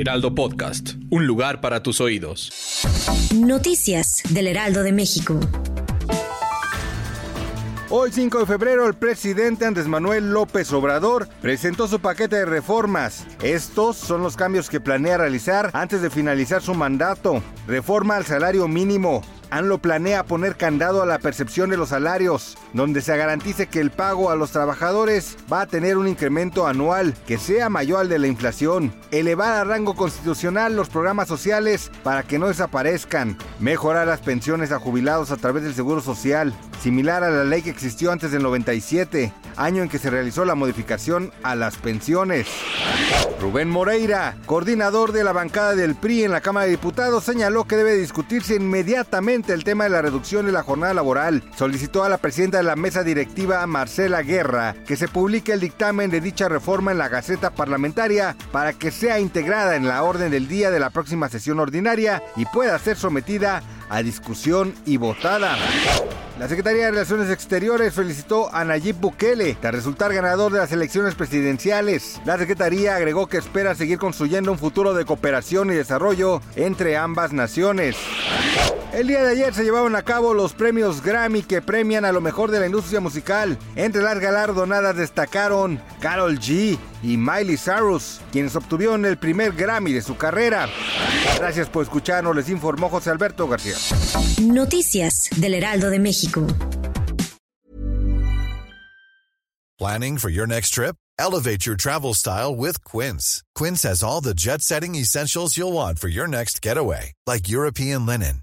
Heraldo Podcast, un lugar para tus oídos. Noticias del Heraldo de México. Hoy 5 de febrero el presidente Andrés Manuel López Obrador presentó su paquete de reformas. Estos son los cambios que planea realizar antes de finalizar su mandato. Reforma al salario mínimo, ANLO planea poner candado a la percepción de los salarios, donde se garantice que el pago a los trabajadores va a tener un incremento anual que sea mayor al de la inflación, elevar a rango constitucional los programas sociales para que no desaparezcan, mejorar las pensiones a jubilados a través del Seguro Social, similar a la ley que existió antes del 97, año en que se realizó la modificación a las pensiones. Rubén Moreira, coordinador de la bancada del PRI en la Cámara de Diputados, señaló que debe discutirse inmediatamente el tema de la reducción de la jornada laboral. Solicitó a la presidenta de la mesa directiva, Marcela Guerra, que se publique el dictamen de dicha reforma en la Gaceta Parlamentaria para que sea integrada en la orden del día de la próxima sesión ordinaria y pueda ser sometida a discusión y votada. La Secretaría de Relaciones Exteriores felicitó a Nayib Bukele tras resultar ganador de las elecciones presidenciales. La Secretaría agregó que espera seguir construyendo un futuro de cooperación y desarrollo entre ambas naciones. El día de ayer se llevaron a cabo los premios Grammy que premian a lo mejor de la industria musical. Entre las galardonadas destacaron Carol G y Miley Cyrus, quienes obtuvieron el primer Grammy de su carrera. Gracias por escucharnos, les informó José Alberto García. Noticias del Heraldo de México. Planning for your next trip? Elevate your travel style with Quince. Quince has all the jet setting essentials you'll want for your next getaway, like European linen,